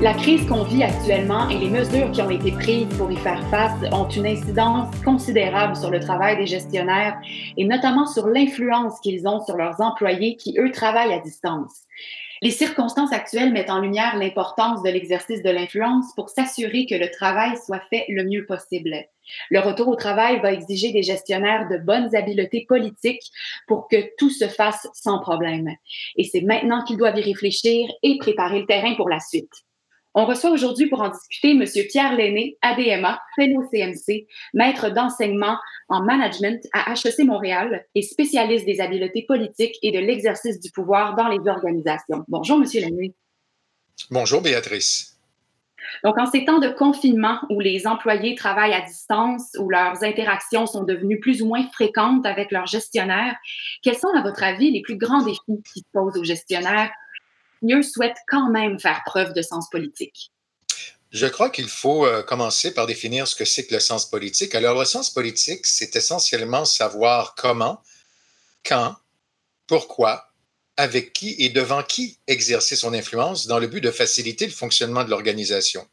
La crise qu'on vit actuellement et les mesures qui ont été prises pour y faire face ont une incidence considérable sur le travail des gestionnaires et notamment sur l'influence qu'ils ont sur leurs employés qui, eux, travaillent à distance. Les circonstances actuelles mettent en lumière l'importance de l'exercice de l'influence pour s'assurer que le travail soit fait le mieux possible. Le retour au travail va exiger des gestionnaires de bonnes habiletés politiques pour que tout se fasse sans problème. Et c'est maintenant qu'ils doivent y réfléchir et préparer le terrain pour la suite. On reçoit aujourd'hui pour en discuter M. Pierre Lenné, ADMA, fellow CMC, maître d'enseignement en management à HEC Montréal et spécialiste des habiletés politiques et de l'exercice du pouvoir dans les organisations. Bonjour, M. Lenné. Bonjour, Béatrice. Donc, en ces temps de confinement où les employés travaillent à distance, où leurs interactions sont devenues plus ou moins fréquentes avec leurs gestionnaires, quels sont, à votre avis, les plus grands défis qui se posent aux gestionnaires mieux souhaite quand même faire preuve de sens politique? Je crois qu'il faut euh, commencer par définir ce que c'est que le sens politique. Alors, le sens politique, c'est essentiellement savoir comment, quand, pourquoi, avec qui et devant qui exercer son influence dans le but de faciliter le fonctionnement de l'organisation.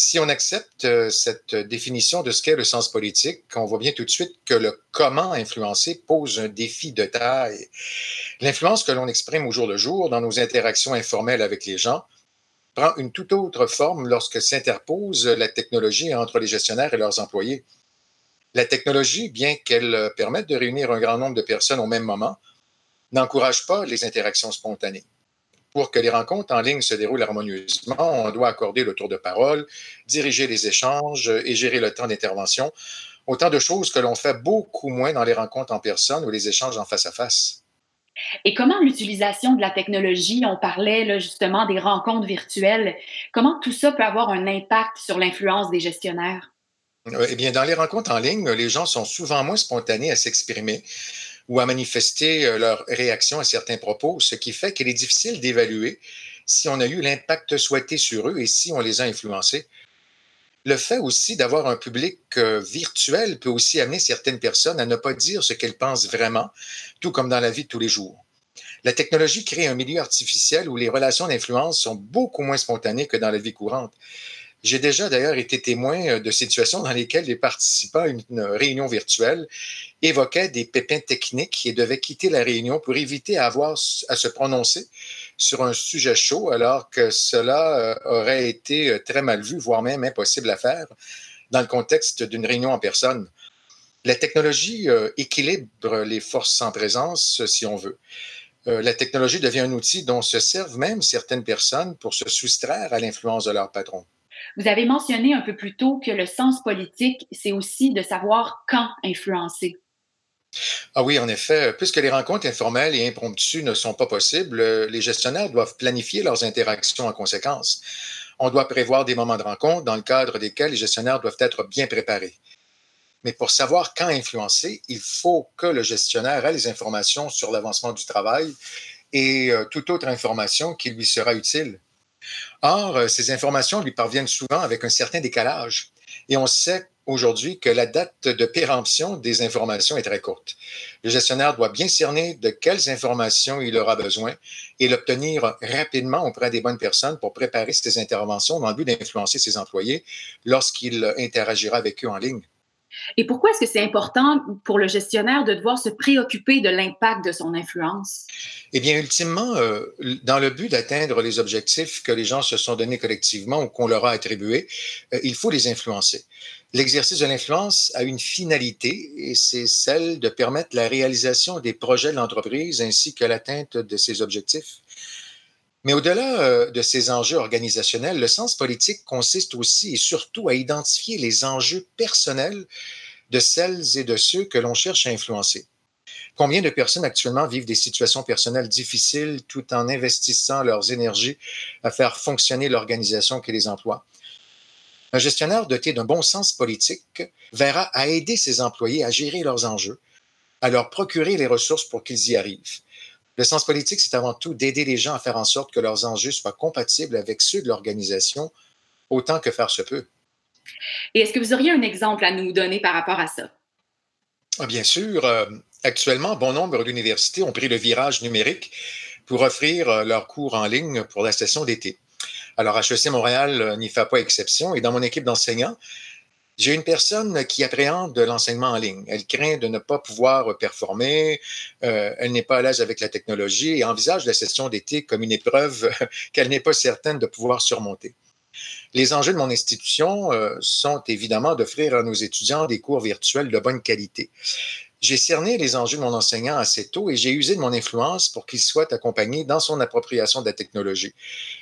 Si on accepte euh, cette définition de ce qu'est le sens politique, on voit bien tout de suite que le comment influencer pose un défi de taille. L'influence que l'on exprime au jour le jour dans nos interactions informelles avec les gens prend une toute autre forme lorsque s'interpose la technologie entre les gestionnaires et leurs employés. La technologie, bien qu'elle permette de réunir un grand nombre de personnes au même moment, n'encourage pas les interactions spontanées pour que les rencontres en ligne se déroulent harmonieusement, on doit accorder le tour de parole, diriger les échanges et gérer le temps d'intervention. Autant de choses que l'on fait beaucoup moins dans les rencontres en personne ou les échanges en face à face. Et comment l'utilisation de la technologie, on parlait là, justement des rencontres virtuelles, comment tout ça peut avoir un impact sur l'influence des gestionnaires? Eh bien, dans les rencontres en ligne, les gens sont souvent moins spontanés à s'exprimer ou à manifester euh, leur réaction à certains propos, ce qui fait qu'il est difficile d'évaluer si on a eu l'impact souhaité sur eux et si on les a influencés. Le fait aussi d'avoir un public euh, virtuel peut aussi amener certaines personnes à ne pas dire ce qu'elles pensent vraiment, tout comme dans la vie de tous les jours. La technologie crée un milieu artificiel où les relations d'influence sont beaucoup moins spontanées que dans la vie courante. J'ai déjà d'ailleurs été témoin euh, de situations dans lesquelles les participants à une réunion virtuelle évoquaient des pépins techniques et devaient quitter la réunion pour éviter à se prononcer sur un sujet chaud, alors que cela euh, aurait été euh, très mal vu, voire même impossible à faire dans le contexte d'une réunion en personne. La technologie équilibre les forces en présence, si on veut. La technologie devient un outil dont se servent même certaines personnes pour se soustraire à l'influence de leur patron. Vous avez mentionné un peu plus tôt que le sens politique, c'est aussi de savoir quand influencer. Ah oui, en effet, puisque les rencontres informelles et impromptues ne sont pas possibles, les gestionnaires doivent planifier leurs interactions en conséquence. On doit prévoir des moments de rencontre dans le cadre desquels les gestionnaires doivent être bien préparés. Mais pour savoir quand influencer, il faut que le gestionnaire ait les informations sur l'avancement du travail et euh, toute autre information qui lui sera utile. Or, euh, ces informations lui parviennent souvent avec un certain décalage. Et on sait aujourd'hui que la date de péremption des informations est très courte. Le gestionnaire doit bien cerner de quelles informations il aura besoin et l'obtenir rapidement auprès des bonnes personnes pour préparer ses interventions dans le but d'influencer ses employés lorsqu'il interagira avec eux en ligne. Et pourquoi est-ce que c'est important pour le gestionnaire de devoir se préoccuper de l'impact de son influence? Eh bien, ultimement, euh, dans le but d'atteindre les objectifs que les gens se sont donnés collectivement ou qu'on leur a attribués, euh, il faut les influencer. L'exercice de l'influence a une finalité et c'est celle de permettre la réalisation des projets de l'entreprise ainsi que l'atteinte de ses objectifs. Mais au-delà euh, de ces enjeux organisationnels, le sens politique consiste aussi et surtout à identifier les enjeux personnels de celles et de ceux que l'on cherche à influencer. Combien de personnes actuellement vivent des situations personnelles difficiles tout en investissant leurs énergies à faire fonctionner l'organisation qui les emploie? Un gestionnaire doté d'un bon sens politique verra à aider ses employés à gérer leurs enjeux, à leur procurer les ressources pour qu'ils y arrivent. Le sens politique, c'est avant tout d'aider les gens à faire en sorte que leurs enjeux soient compatibles avec ceux de l'organisation autant que faire se peut. Et est-ce que vous auriez un exemple à nous donner par rapport à ça? Ah, bien sûr. Euh, actuellement, bon nombre d'universités ont pris le virage numérique pour offrir euh, leurs cours en ligne pour la session d'été. Alors, HEC Montréal euh, n'y fait pas exception. Et dans mon équipe d'enseignants, j'ai une personne qui appréhende l'enseignement en ligne. Elle craint de ne pas pouvoir performer, elle n'est pas à l'aise avec la technologie et envisage la session d'été comme une épreuve qu'elle n'est pas certaine de pouvoir surmonter. Les enjeux de mon institution euh, sont évidemment d'offrir à nos étudiants des cours virtuels de bonne qualité. J'ai cerné les enjeux de mon enseignant assez tôt et j'ai usé de mon influence pour qu'il soit accompagné dans son appropriation de la technologie.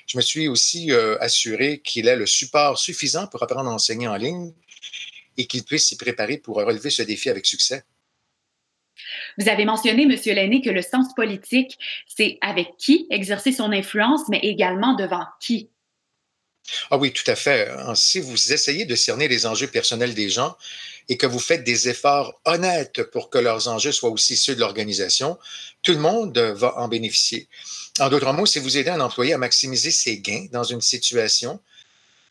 Je me suis aussi euh, assuré qu'il ait le support suffisant pour apprendre à enseigner en ligne et qu'il puisse s'y préparer pour relever ce défi avec succès. Vous avez mentionné, M. Lenné, que le sens politique, c'est avec qui exercer son influence, mais également devant qui? Ah oui, tout à fait. Si vous essayez de cerner les enjeux personnels des gens et que vous faites des efforts honnêtes pour que leurs enjeux soient aussi ceux de l'organisation, tout le monde va en bénéficier. En d'autres mots, si vous aidez un employé à maximiser ses gains dans une situation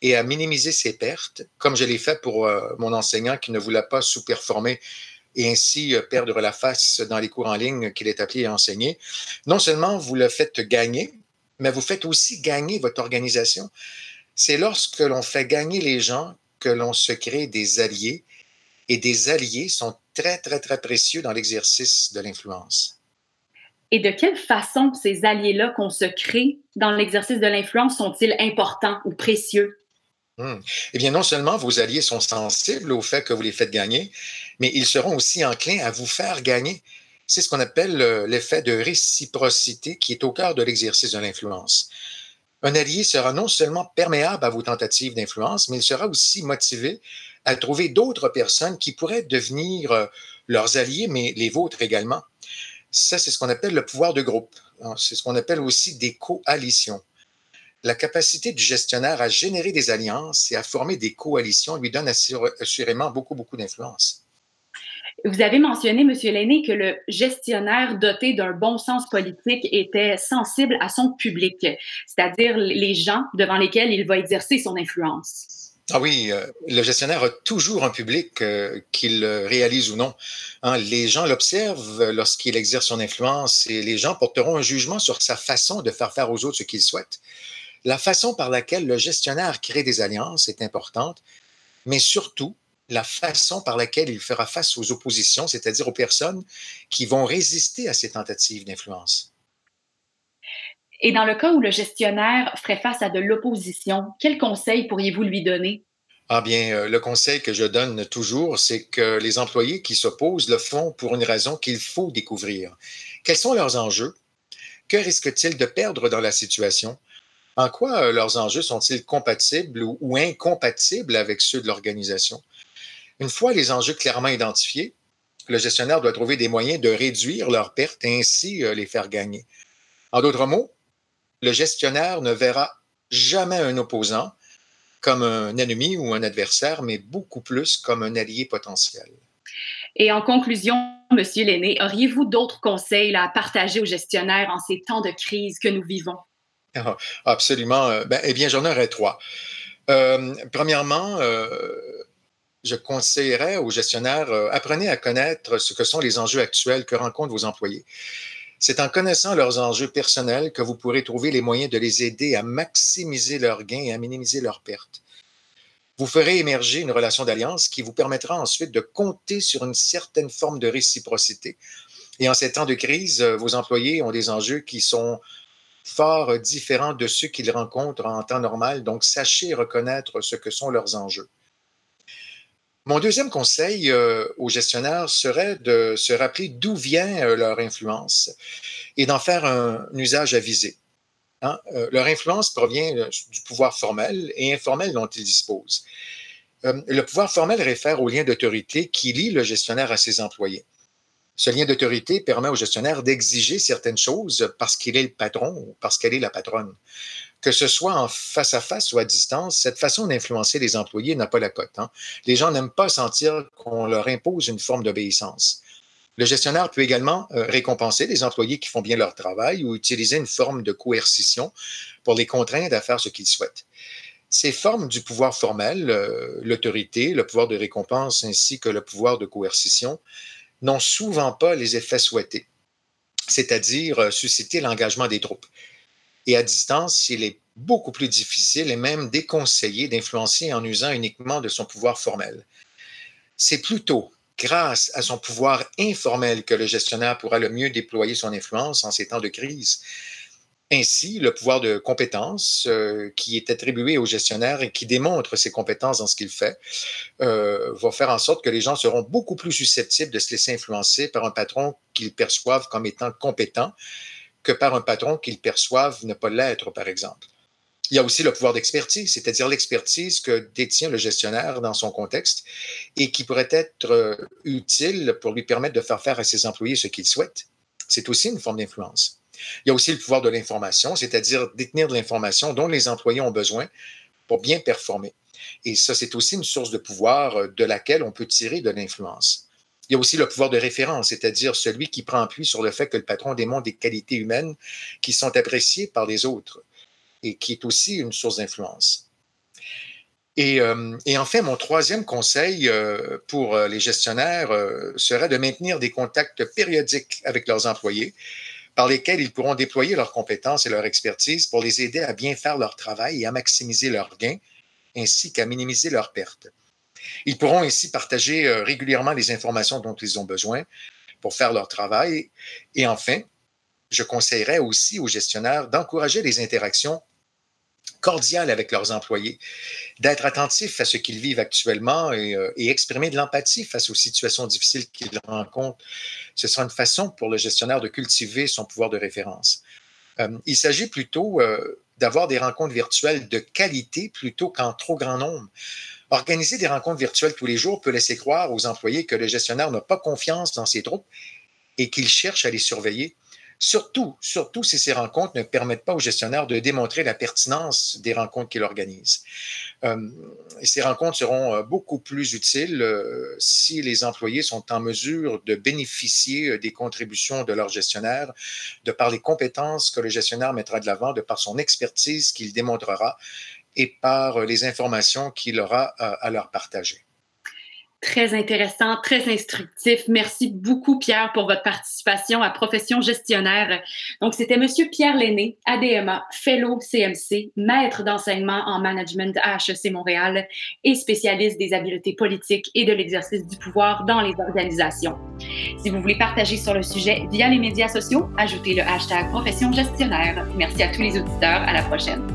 et à minimiser ses pertes, comme je l'ai fait pour euh, mon enseignant qui ne voulait pas sous-performer et ainsi euh, perdre la face dans les cours en ligne qu'il est appelé à enseigner, non seulement vous le faites gagner, mais vous faites aussi gagner votre organisation c'est lorsque l'on fait gagner les gens que l'on se crée des alliés, et des alliés sont très, très, très précieux dans l'exercice de l'influence. Et de quelle façon ces alliés-là qu'on se crée dans l'exercice de l'influence sont-ils importants ou précieux? Hmm. Eh bien, non seulement vos alliés sont sensibles au fait que vous les faites gagner, mais ils seront aussi enclins à vous faire gagner. C'est ce qu'on appelle euh, l'effet de réciprocité qui est au cœur de l'exercice de l'influence un allié sera non seulement perméable à vos tentatives d'influence, mais il sera aussi motivé à trouver d'autres personnes qui pourraient devenir euh, leurs alliés, mais les vôtres également. Ça, c'est ce qu'on appelle le pouvoir de groupe. Hein. C'est ce qu'on appelle aussi des coalitions. La capacité du gestionnaire à générer des alliances et à former des coalitions lui donne assurément beaucoup, beaucoup d'influence. Vous avez mentionné, M. Lenné, que le gestionnaire doté d'un bon sens politique était sensible à son public, c'est-à-dire les gens devant lesquels il va exercer son influence. Ah oui, euh, le gestionnaire a toujours un public, euh, qu'il réalise ou non. Hein, les gens l'observent lorsqu'il exerce son influence et les gens porteront un jugement sur sa façon de faire faire aux autres ce qu'ils souhaitent. La façon par laquelle le gestionnaire crée des alliances est importante, mais surtout, la façon par laquelle il fera face aux oppositions, c'est-à-dire aux personnes qui vont résister à ces tentatives d'influence. Et dans le cas où le gestionnaire ferait face à de l'opposition, quel conseil pourriez-vous lui donner? Ah bien, euh, le conseil que je donne toujours, c'est que les employés qui s'opposent le font pour une raison qu'il faut découvrir. Quels sont leurs enjeux? Que risquent-ils de perdre dans la situation? En quoi euh, leurs enjeux sont-ils compatibles ou incompatibles avec ceux de l'organisation? Une fois les enjeux clairement identifiés, le gestionnaire doit trouver des moyens de réduire leurs pertes et ainsi euh, les faire gagner. En d'autres mots, le gestionnaire ne verra jamais un opposant comme un ennemi ou un adversaire, mais beaucoup plus comme un allié potentiel. Et en conclusion, Monsieur Lenné, auriez-vous d'autres conseils à partager aux gestionnaires en ces temps de crise que nous vivons? Absolument. Euh, ben, eh bien, j'en aurais trois. Euh, premièrement, je conseillerais aux gestionnaires, euh, apprenez à connaître ce que sont les enjeux actuels que rencontrent vos employés. C'est en connaissant leurs enjeux personnels que vous pourrez trouver les moyens de les aider à maximiser leurs gains et à minimiser leurs pertes. Vous ferez émerger une relation d'alliance qui vous permettra ensuite de compter sur une certaine forme de réciprocité. Et en ces temps de crise, euh, vos employés ont des enjeux qui sont fort différents de ceux qu'ils rencontrent en temps normal. Donc, sachez reconnaître ce que sont leurs enjeux. Mon deuxième conseil euh, aux gestionnaires serait de se rappeler d'où vient euh, leur influence et d'en faire un, usage avisé. Hein. Euh, leur influence provient du pouvoir formel et informel dont ils disposent. le pouvoir formel réfère au lien d'autorité qui lie le gestionnaire à ses employés. Ce lien d'autorité permet au gestionnaire d'exiger certaines choses parce qu'il est le patron ou parce qu'elle est la patronne que ce soit en face à face ou à distance, cette façon d'influencer les employés n'a pas la cote. Hein. Les gens n'aiment pas sentir qu'on leur impose une forme d'obéissance. Le gestionnaire peut également euh, récompenser les employés qui font bien leur travail ou utiliser une forme de coercition pour les contraindre à faire ce qu'ils souhaitent. Ces formes du pouvoir formel, euh, l'autorité, le pouvoir de récompense ainsi que le pouvoir de coercition, n'ont souvent pas les effets souhaités, c'est-à-dire euh, susciter l'engagement des troupes. Et à distance, il est beaucoup plus difficile et même déconseillé d'influencer en usant uniquement de son pouvoir formel. C'est plutôt grâce à son pouvoir informel que le gestionnaire pourra le mieux déployer son influence en ces temps de crise. Ainsi, le pouvoir de compétence euh, qui est attribué au gestionnaire et qui démontre ses compétences dans ce qu'il fait euh, va faire en sorte que les gens seront beaucoup plus susceptibles de se laisser influencer par un patron qu'ils perçoivent comme étant compétent que par un patron qu'ils perçoivent ne pas l'être, par exemple. Il y a aussi le pouvoir d'expertise, c'est-à-dire l'expertise que détient le gestionnaire dans son contexte et qui pourrait être euh, utile pour lui permettre de faire faire à ses employés ce qu'il souhaite. C'est aussi une forme d'influence. Il y a aussi le pouvoir de l'information, c'est-à-dire détenir de l'information dont les employés ont besoin pour bien performer. Et ça, c'est aussi une source de pouvoir euh, de laquelle on peut tirer de l'influence. Il y a aussi le pouvoir de référence, c'est-à-dire celui qui prend appui sur le fait que le patron démontre des qualités humaines qui sont appréciées par les autres et qui est aussi une source d'influence. Et, euh, enfin, mon troisième conseil euh, pour les gestionnaires serait de maintenir des contacts périodiques avec leurs employés par lesquels ils pourront déployer leurs compétences et leur expertise pour les aider à bien faire leur travail et à maximiser leurs gains, ainsi qu'à minimiser leurs pertes. Ils pourront ainsi partager euh, régulièrement les informations dont ils ont besoin pour faire leur travail. Et enfin, je conseillerais aussi aux gestionnaires d'encourager les interactions cordiales avec leurs employés, d'être attentifs à ce qu'ils vivent actuellement et, euh, et exprimer de l'empathie face aux situations difficiles qu'ils rencontrent ce sera une façon pour le gestionnaire de cultiver son pouvoir de référence. Euh, il s'agit plutôt euh, d'avoir des rencontres virtuelles de qualité plutôt qu'en trop grand nombre. Organiser des rencontres virtuelles tous les jours peut laisser croire aux employés que le gestionnaire n'a pas confiance dans ses troupes et qu'il cherche à les surveiller. Surtout, surtout si ces rencontres ne permettent pas au gestionnaire de démontrer la pertinence des rencontres qu'il organise. Euh, ces rencontres seront euh, beaucoup plus utiles euh, si les employés sont en mesure de bénéficier des contributions de leur gestionnaire, de par les compétences que le gestionnaire mettra de l'avant, de par son expertise qu'il démontrera et par les informations qu'il aura à leur partager très intéressant, très instructif. Merci beaucoup, Pierre, pour votre participation à Profession gestionnaire. Donc, c'était Monsieur Pierre Lenné, ADMA, Fellow CMC, maître d'enseignement en management à HEC Montréal et spécialiste des habiletés politiques et de l'exercice du pouvoir dans les organisations. Si vous voulez partager sur le sujet via les médias sociaux, ajoutez le hashtag Profession gestionnaire. Merci à tous les auditeurs. À la prochaine.